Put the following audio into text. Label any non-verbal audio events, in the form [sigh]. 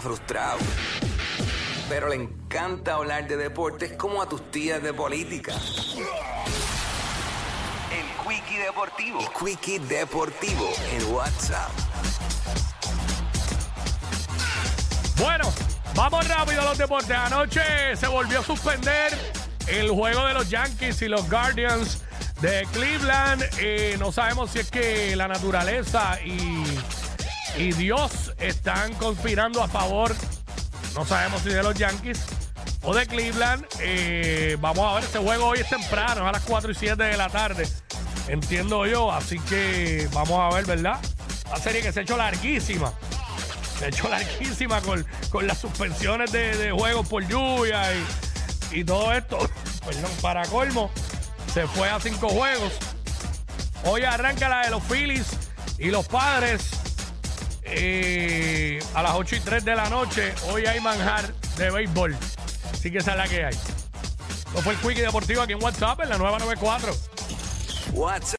frustrado. Pero le encanta hablar de deportes como a tus tías de política. El Quickie Deportivo. El Quickie Deportivo en WhatsApp. Bueno, vamos rápido a los deportes. Anoche se volvió a suspender el juego de los Yankees y los Guardians de Cleveland. Eh, no sabemos si es que la naturaleza y, y Dios están conspirando a favor, no sabemos si de los Yankees o de Cleveland. Eh, vamos a ver, este juego hoy es temprano, a las 4 y 7 de la tarde, entiendo yo. Así que vamos a ver, ¿verdad? La serie que se ha hecho larguísima. Se ha hecho [laughs] larguísima con, con las suspensiones de, de juegos por lluvia y, y todo esto. [laughs] Perdón, para colmo, se fue a cinco juegos. Hoy arranca la de los Phillies y los padres eh, a las 8 y 3 de la noche. Hoy hay manjar de béisbol. Así que esa es la que hay. Esto fue el Quickie Deportivo aquí en WhatsApp en la nueva 94. WhatsApp.